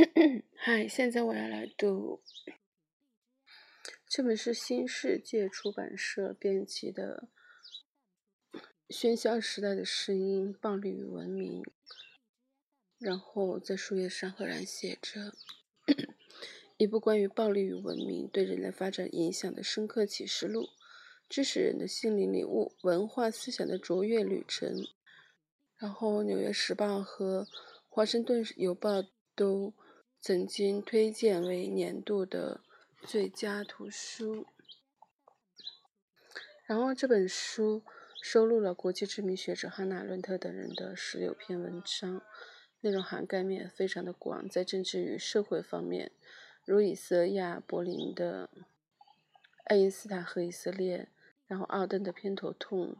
嗨，现在我要来读这本是新世界出版社编辑的《喧嚣时代的声音：暴力与文明》，然后在书页上赫然写着一部关于暴力与文明对人类发展影响的深刻启示录，知识人的心灵领悟，文化思想的卓越旅程。然后，《纽约时报》和《华盛顿邮报》都。曾经推荐为年度的最佳图书。然后这本书收录了国际知名学者汉娜·伦特等人的十六篇文章，内容涵盖面非常的广，在政治与社会方面，如以色亚·柏林的《爱因斯坦和以色列》，然后奥登的《偏头痛》，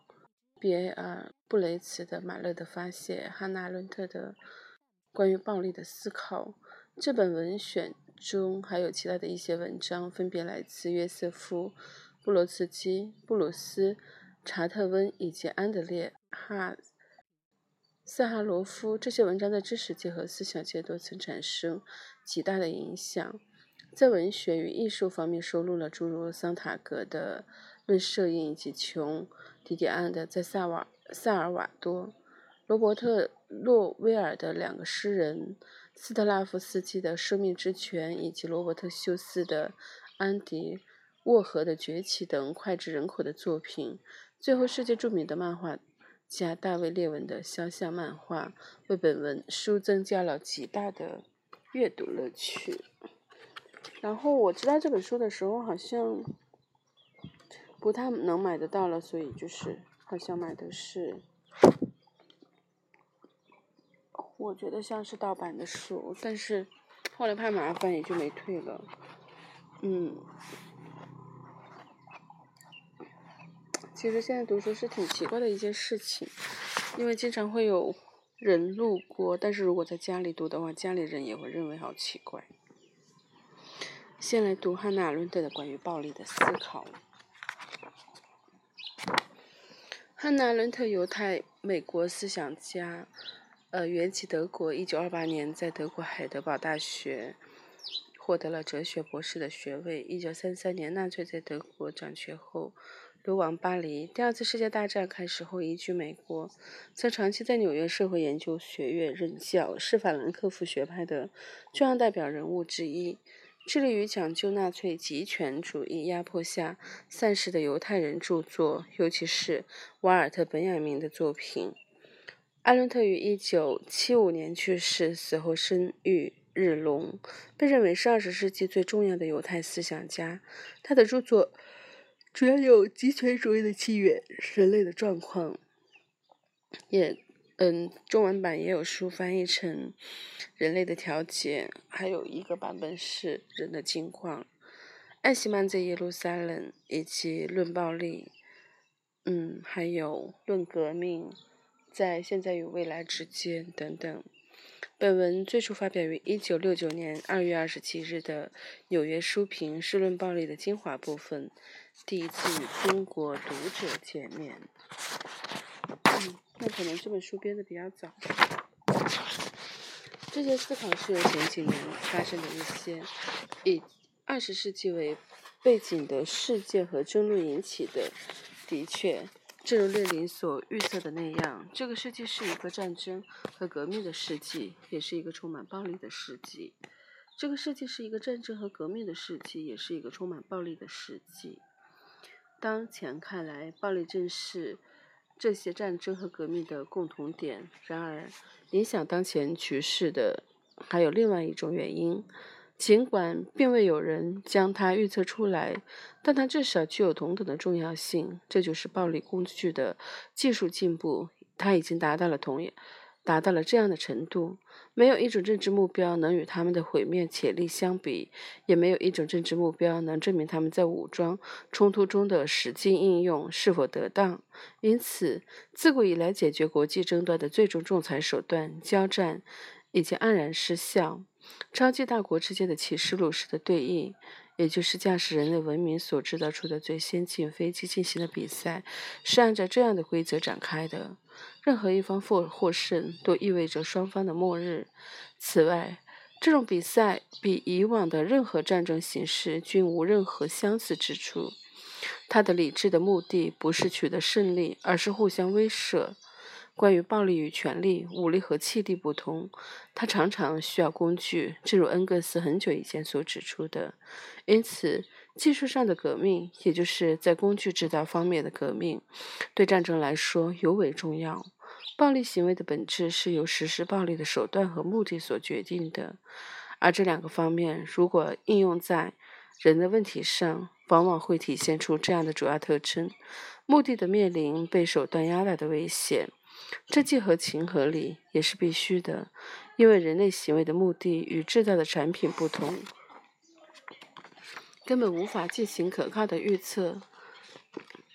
比埃尔·布雷茨的《马勒的发泄》，汉娜·伦特的《关于暴力的思考》。这本文选中还有其他的一些文章，分别来自约瑟夫·布罗茨基、布鲁斯·查特温以及安德烈·哈萨哈罗夫。这些文章在知识界和思想界都曾产生极大的影响。在文学与艺术方面，收录了诸如桑塔格的《论摄影》以及琼·迪迪安的《在萨瓦萨尔瓦多》，罗伯特·洛威尔的《两个诗人》。斯特拉夫斯基的《生命之泉》以及罗伯特·休斯的《安迪·沃荷的崛起》等脍炙人口的作品。最后，世界著名的漫画家大卫·列文的肖像漫画为本文书增加了极大的阅读乐趣。然后我知道这本书的时候，好像不太能买得到了，所以就是好像买的是。我觉得像是盗版的书，但是后来怕麻烦，也就没退了。嗯，其实现在读书是挺奇怪的一件事情，因为经常会有人路过，但是如果在家里读的话，家里人也会认为好奇怪。先来读汉娜·伦特的关于暴力的思考。汉娜·伦特，犹太美国思想家。呃，原籍德国，一九二八年在德国海德堡大学获得了哲学博士的学位。一九三三年，纳粹在德国掌权后，流亡巴黎。第二次世界大战开始后，移居美国，曾长期在纽约社会研究学院任教，是法兰克福学派的重要代表人物之一，致力于讲究纳粹极权主义压迫下散失的犹太人著作，尤其是瓦尔特·本雅明的作品。艾伦特于一九七五年去世，死后声誉日隆，被认为是二十世纪最重要的犹太思想家。他的著作主要有《极权主义的起源》《人类的状况》，也嗯，中文版也有书翻译成《人类的调节》，还有一个版本是《人的境况》。艾希曼在耶路撒冷以及《论暴力》，嗯，还有《论革命》。在现在与未来之间等等。本文最初发表于一九六九年二月二十七日的《纽约书评》，是论暴力的精华部分。第一次与中国读者见面。嗯，那可能这本书编的比较早。这些思考是由前几年发生的一些以二十世纪为背景的事件和争论引起的。的确。正如列宁所预测的那样，这个世纪是一个战争和革命的世纪，也是一个充满暴力的世纪。这个世纪是一个战争和革命的世纪，也是一个充满暴力的世纪。当前看来，暴力正是这些战争和革命的共同点。然而，影响当前局势的还有另外一种原因。尽管并未有人将它预测出来，但它至少具有同等的重要性。这就是暴力工具的技术进步，它已经达到了同样达到了这样的程度。没有一种政治目标能与他们的毁灭潜力相比，也没有一种政治目标能证明他们在武装冲突中的实际应用是否得当。因此，自古以来解决国际争端的最终仲裁手段——交战，已经黯然失效。超级大国之间的骑士路式的对弈，也就是驾驶人类文明所制造出的最先进飞机进行的比赛，是按照这样的规则展开的。任何一方获获胜，都意味着双方的末日。此外，这种比赛比以往的任何战争形式均无任何相似之处。它的理智的目的不是取得胜利，而是互相威慑。关于暴力与权力、武力和气力不同，它常常需要工具，正如恩格斯很久以前所指出的。因此，技术上的革命，也就是在工具制造方面的革命，对战争来说尤为重要。暴力行为的本质是由实施暴力的手段和目的所决定的，而这两个方面如果应用在人的问题上，往往会体现出这样的主要特征：目的的面临被手段压倒的危险。这既合情合理，也是必须的，因为人类行为的目的与制造的产品不同，根本无法进行可靠的预测。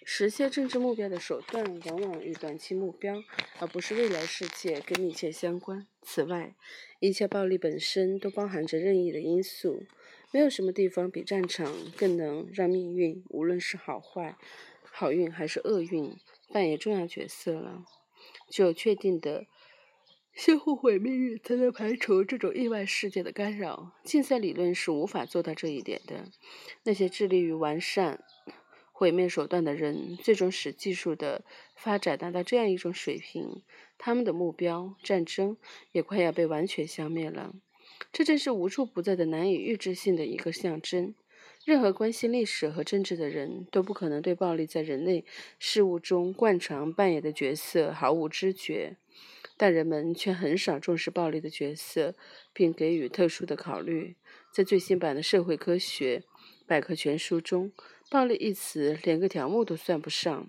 实现政治目标的手段往往与短期目标，而不是未来世界更密切相关。此外，一切暴力本身都包含着任意的因素，没有什么地方比战场更能让命运，无论是好坏、好运还是厄运，扮演重要角色了。只有确定的相互毁灭，才能排除这种意外事件的干扰。竞赛理论是无法做到这一点的。那些致力于完善毁灭手段的人，最终使技术的发展达到这样一种水平，他们的目标——战争，也快要被完全消灭了。这正是无处不在的难以预知性的一个象征。任何关心历史和政治的人都不可能对暴力在人类事物中惯常扮演的角色毫无知觉，但人们却很少重视暴力的角色，并给予特殊的考虑。在最新版的《社会科学百科全书》中，“暴力”一词连个条目都算不上。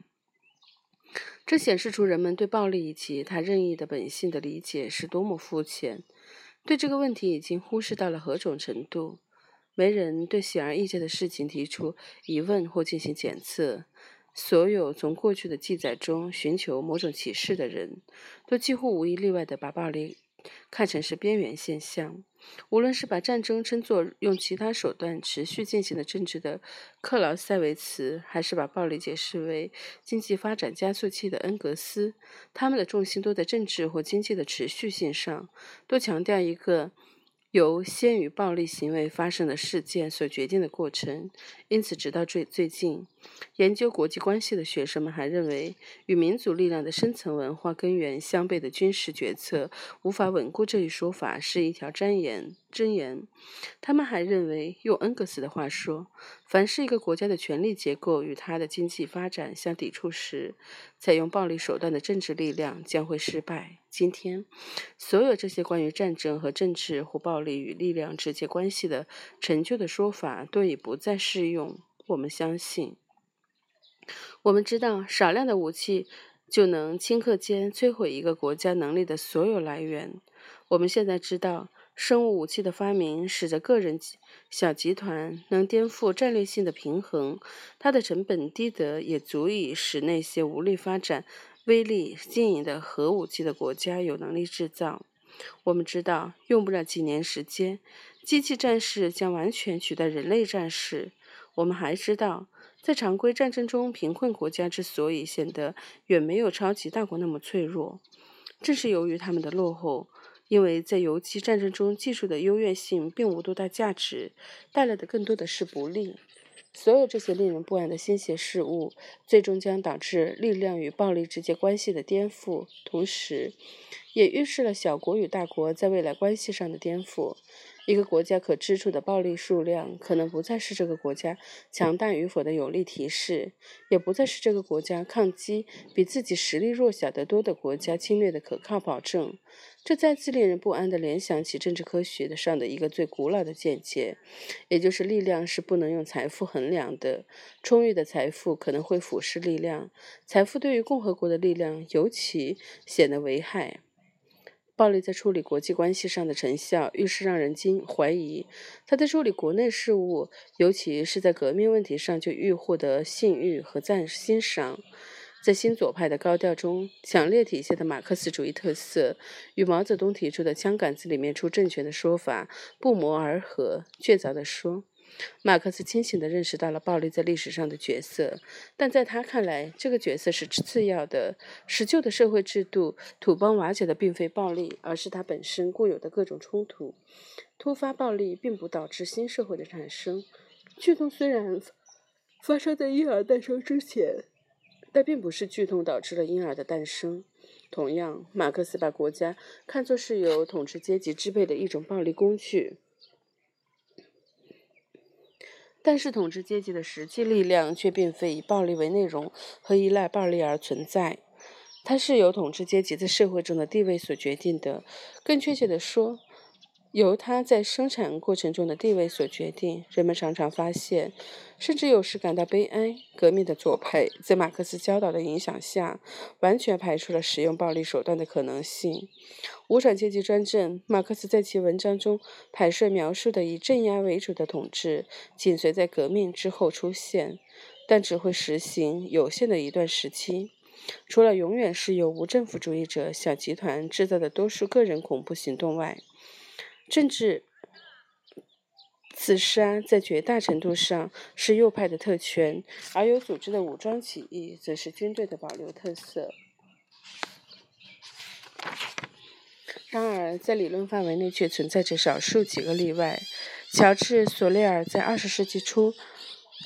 这显示出人们对暴力以及它任意的本性的理解是多么肤浅，对这个问题已经忽视到了何种程度。没人对显而易见的事情提出疑问或进行检测。所有从过去的记载中寻求某种启示的人，都几乎无一例外地把暴力看成是边缘现象。无论是把战争称作用其他手段持续进行的政治的克劳塞维茨，还是把暴力解释为经济发展加速器的恩格斯，他们的重心都在政治或经济的持续性上，都强调一个。由先于暴力行为发生的事件所决定的过程，因此，直到最最近，研究国际关系的学生们还认为，与民族力量的深层文化根源相悖的军事决策无法稳固这一说法是一条箴言。箴言。他们还认为，用恩格斯的话说，凡是一个国家的权力结构与它的经济发展相抵触时，采用暴力手段的政治力量将会失败。今天，所有这些关于战争和政治或暴力与力量直接关系的陈旧的说法都已不再适用。我们相信，我们知道少量的武器就能顷刻间摧毁一个国家能力的所有来源。我们现在知道。生物武器的发明使得个人小集团能颠覆战略性的平衡，它的成本低得也足以使那些无力发展威力经营的核武器的国家有能力制造。我们知道，用不了几年时间，机器战士将完全取代人类战士。我们还知道，在常规战争中，贫困国家之所以显得远没有超级大国那么脆弱，正是由于他们的落后。因为在游击战争中，技术的优越性并无多大价值，带来的更多的是不利。所有这些令人不安的新鲜事物，最终将导致力量与暴力直接关系的颠覆，同时，也预示了小国与大国在未来关系上的颠覆。一个国家可支出的暴力数量，可能不再是这个国家强大与否的有力提示，也不再是这个国家抗击比自己实力弱小得多的国家侵略的可靠保证。这再次令人不安地联想起政治科学的上的一个最古老的见解，也就是力量是不能用财富衡量的。充裕的财富可能会腐蚀力量，财富对于共和国的力量尤其显得危害。暴力在处理国际关系上的成效，愈是让人惊怀疑。他在处理国内事务，尤其是在革命问题上，就愈获得信誉和赞欣赏。在新左派的高调中，强烈体现的马克思主义特色，与毛泽东提出的“枪杆子里面出政权”的说法不谋而合。确凿地说，马克思清醒地认识到了暴力在历史上的角色，但在他看来，这个角色是次要的。使旧的社会制度土崩瓦解的并非暴力，而是它本身固有的各种冲突。突发暴力并不导致新社会的产生。剧痛虽然发生在婴儿诞生之前，但并不是剧痛导致了婴儿的诞生。同样，马克思把国家看作是由统治阶级支配的一种暴力工具。但是，统治阶级的实际力量却并非以暴力为内容和依赖暴力而存在，它是由统治阶级在社会中的地位所决定的。更确切地说，由他在生产过程中的地位所决定，人们常常发现，甚至有时感到悲哀。革命的左派在马克思教导的影响下，完全排除了使用暴力手段的可能性。无产阶级专政，马克思在其文章中坦率描述的以镇压为主的统治，紧随在革命之后出现，但只会实行有限的一段时期。除了永远是由无政府主义者小集团制造的多数个人恐怖行动外。政治自杀在绝大程度上是右派的特权，而有组织的武装起义则是军队的保留特色。然而，在理论范围内却存在着少数几个例外。乔治·索列尔在二十世纪初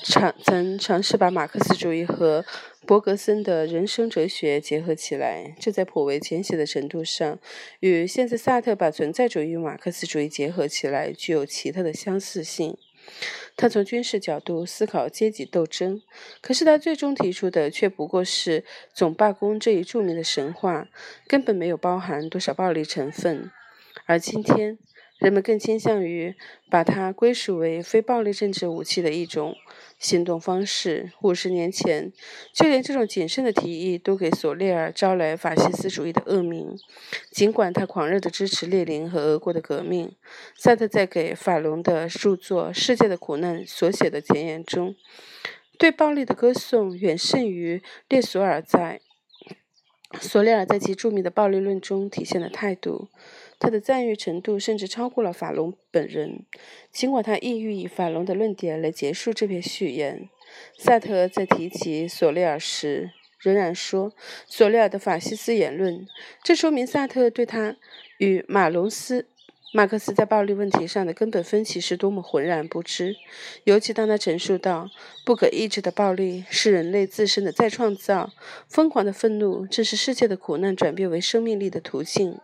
尝曾尝试把马克思主义和伯格森的人生哲学结合起来，这在颇为浅显的程度上，与现在萨特把存在主义与马克思主义结合起来具有奇特的相似性。他从军事角度思考阶级斗争，可是他最终提出的却不过是总罢工这一著名的神话，根本没有包含多少暴力成分。而今天，人们更倾向于把它归属为非暴力政治武器的一种行动方式。五十年前，就连这种谨慎的提议都给索列尔招来法西斯主义的恶名。尽管他狂热地支持列宁和俄国的革命，萨特在给法隆的著作《世界的苦难》所写的前言中，对暴力的歌颂远胜于列索尔在索列尔在其著名的《暴力论》中体现了态度。他的赞誉程度甚至超过了法隆本人，尽管他意欲以法隆的论点来结束这篇序言。萨特在提起索列尔时，仍然说索列尔的法西斯言论，这说明萨特对他与马龙斯、马克思在暴力问题上的根本分歧是多么浑然不知。尤其当他陈述道，不可抑制的暴力是人类自身的再创造，疯狂的愤怒正是世界的苦难转变为生命力的途径。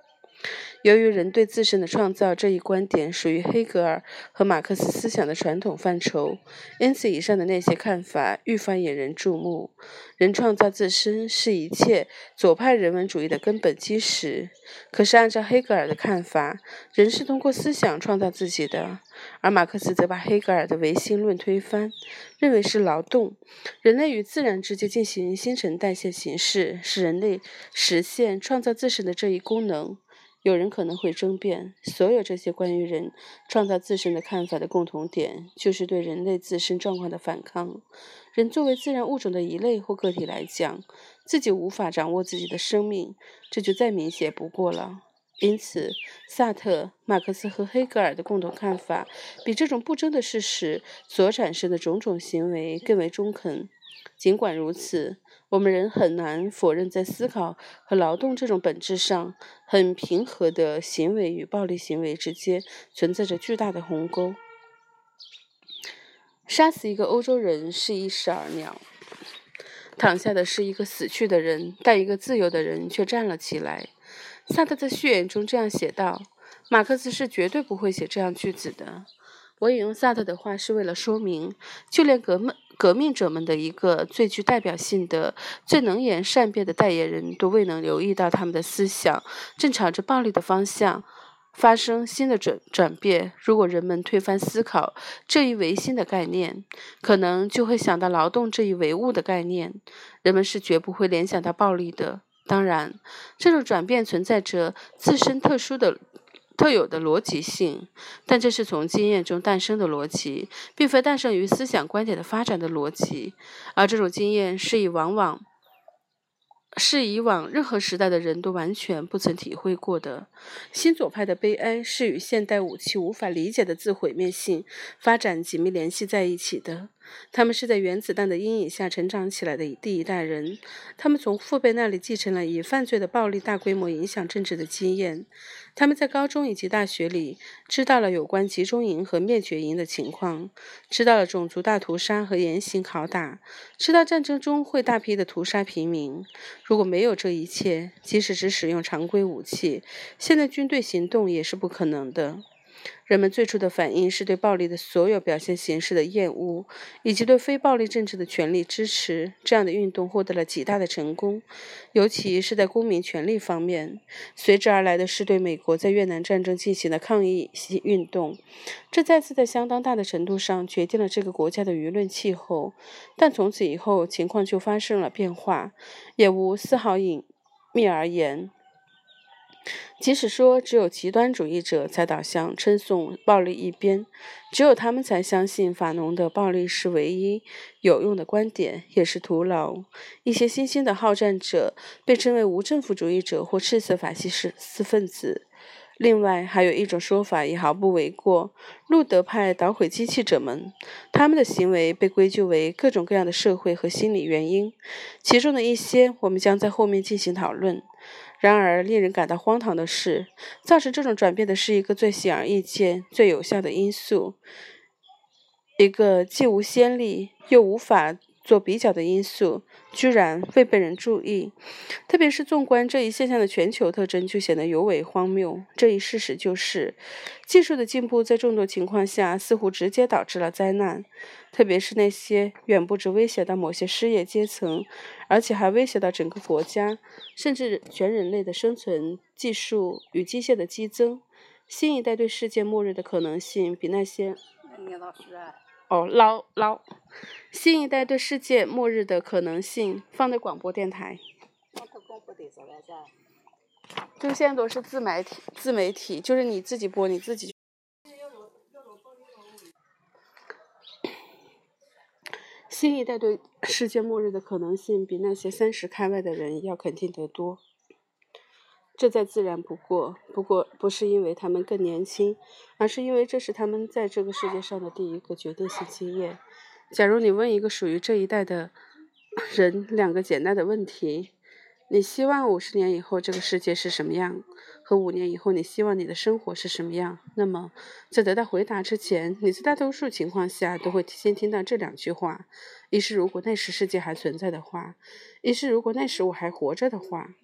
由于人对自身的创造这一观点属于黑格尔和马克思思想的传统范畴，因此以上的那些看法愈发引人注目。人创造自身是一切左派人文主义的根本基石。可是，按照黑格尔的看法，人是通过思想创造自己的，而马克思则把黑格尔的唯心论推翻，认为是劳动，人类与自然之间进行新陈代谢形式，使人类实现创造自身的这一功能。有人可能会争辩，所有这些关于人创造自身的看法的共同点，就是对人类自身状况的反抗。人作为自然物种的一类或个体来讲，自己无法掌握自己的生命，这就再明显不过了。因此，萨特、马克思和黑格尔的共同看法，比这种不争的事实所产生的种种行为更为中肯。尽管如此，我们仍很难否认，在思考和劳动这种本质上很平和的行为与暴力行为之间存在着巨大的鸿沟。杀死一个欧洲人是一石二鸟，躺下的是一个死去的人，但一个自由的人却站了起来。萨特在序言中这样写道：“马克思是绝对不会写这样句子的。”我引用萨特的话是为了说明，就连革命。革命者们的一个最具代表性的、最能言善辩的代言人，都未能留意到他们的思想正朝着暴力的方向发生新的转转变。如果人们推翻思考这一唯心的概念，可能就会想到劳动这一唯物的概念。人们是绝不会联想到暴力的。当然，这种转变存在着自身特殊的。特有的逻辑性，但这是从经验中诞生的逻辑，并非诞生于思想观点的发展的逻辑。而这种经验是以往往是以往任何时代的人都完全不曾体会过的。新左派的悲哀是与现代武器无法理解的自毁灭性发展紧密联系在一起的。他们是在原子弹的阴影下成长起来的第一代人，他们从父辈那里继承了以犯罪的暴力大规模影响政治的经验。他们在高中以及大学里知道了有关集中营和灭绝营的情况，知道了种族大屠杀和严刑拷打，知道战争中会大批的屠杀平民。如果没有这一切，即使只使用常规武器，现在军队行动也是不可能的。人们最初的反应是对暴力的所有表现形式的厌恶，以及对非暴力政治的全力支持。这样的运动获得了极大的成功，尤其是在公民权利方面。随之而来的是对美国在越南战争进行的抗议运动，这再次在相当大的程度上决定了这个国家的舆论气候。但从此以后，情况就发生了变化，也无丝毫隐秘而言。即使说只有极端主义者才导向称颂暴力一边，只有他们才相信法农的暴力是唯一有用的观点，也是徒劳。一些新兴的好战者被称为无政府主义者或赤色法西斯分子。另外还有一种说法也毫不为过：路德派捣毁机器者们，他们的行为被归咎为各种各样的社会和心理原因，其中的一些我们将在后面进行讨论。然而，令人感到荒唐的是，造成这种转变的是一个最显而易见、最有效的因素，一个既无先例又无法。做比较的因素居然未被人注意，特别是纵观这一现象的全球特征，就显得尤为荒谬。这一事实就是，技术的进步在众多情况下似乎直接导致了灾难，特别是那些远不止威胁到某些失业阶层，而且还威胁到整个国家甚至全人类的生存。技术与机械的激增，新一代对世界末日的可能性比那些。哦，捞捞，新一代对世界末日的可能性放在广播电台。就现在都是自媒体，自媒体就是你自己播你自己。新一代对世界末日的可能性比那些三十开外的人要肯定得多。这再自然不过，不过不是因为他们更年轻，而是因为这是他们在这个世界上的第一个决定性经验。假如你问一个属于这一代的人两个简单的问题：你希望五十年以后这个世界是什么样？和五年以后你希望你的生活是什么样？那么，在得到回答之前，你在大多数情况下都会先听到这两句话：一是如果那时世界还存在的话；一是如果那时我还活着的话。